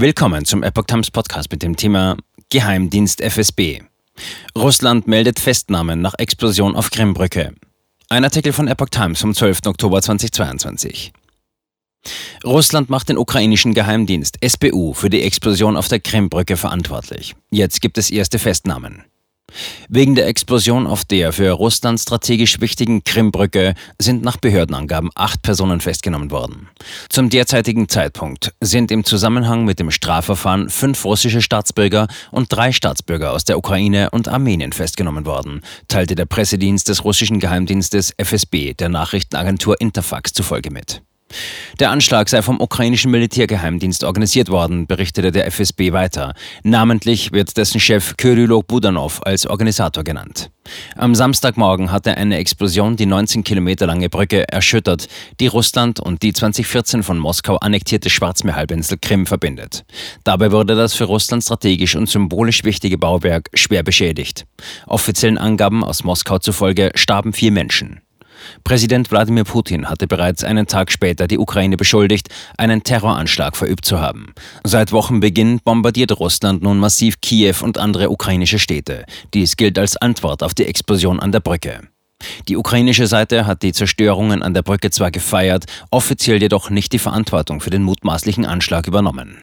Willkommen zum Epoch Times Podcast mit dem Thema Geheimdienst FSB. Russland meldet Festnahmen nach Explosion auf Krimbrücke. Ein Artikel von Epoch Times vom 12. Oktober 2022. Russland macht den ukrainischen Geheimdienst SBU für die Explosion auf der Krimbrücke verantwortlich. Jetzt gibt es erste Festnahmen. Wegen der Explosion auf der für Russland strategisch wichtigen Krimbrücke sind nach Behördenangaben acht Personen festgenommen worden. Zum derzeitigen Zeitpunkt sind im Zusammenhang mit dem Strafverfahren fünf russische Staatsbürger und drei Staatsbürger aus der Ukraine und Armenien festgenommen worden, teilte der Pressedienst des russischen Geheimdienstes FSB der Nachrichtenagentur Interfax zufolge mit. Der Anschlag sei vom ukrainischen Militärgeheimdienst organisiert worden, berichtete der FSB weiter. Namentlich wird dessen Chef Kyrylo Budanov als Organisator genannt. Am Samstagmorgen hatte eine Explosion die 19 Kilometer lange Brücke erschüttert, die Russland und die 2014 von Moskau annektierte Schwarzmeerhalbinsel Krim verbindet. Dabei wurde das für Russland strategisch und symbolisch wichtige Bauwerk schwer beschädigt. Offiziellen Angaben aus Moskau zufolge starben vier Menschen. Präsident Wladimir Putin hatte bereits einen Tag später die Ukraine beschuldigt, einen Terroranschlag verübt zu haben. Seit Wochenbeginn bombardiert Russland nun massiv Kiew und andere ukrainische Städte. Dies gilt als Antwort auf die Explosion an der Brücke. Die ukrainische Seite hat die Zerstörungen an der Brücke zwar gefeiert, offiziell jedoch nicht die Verantwortung für den mutmaßlichen Anschlag übernommen.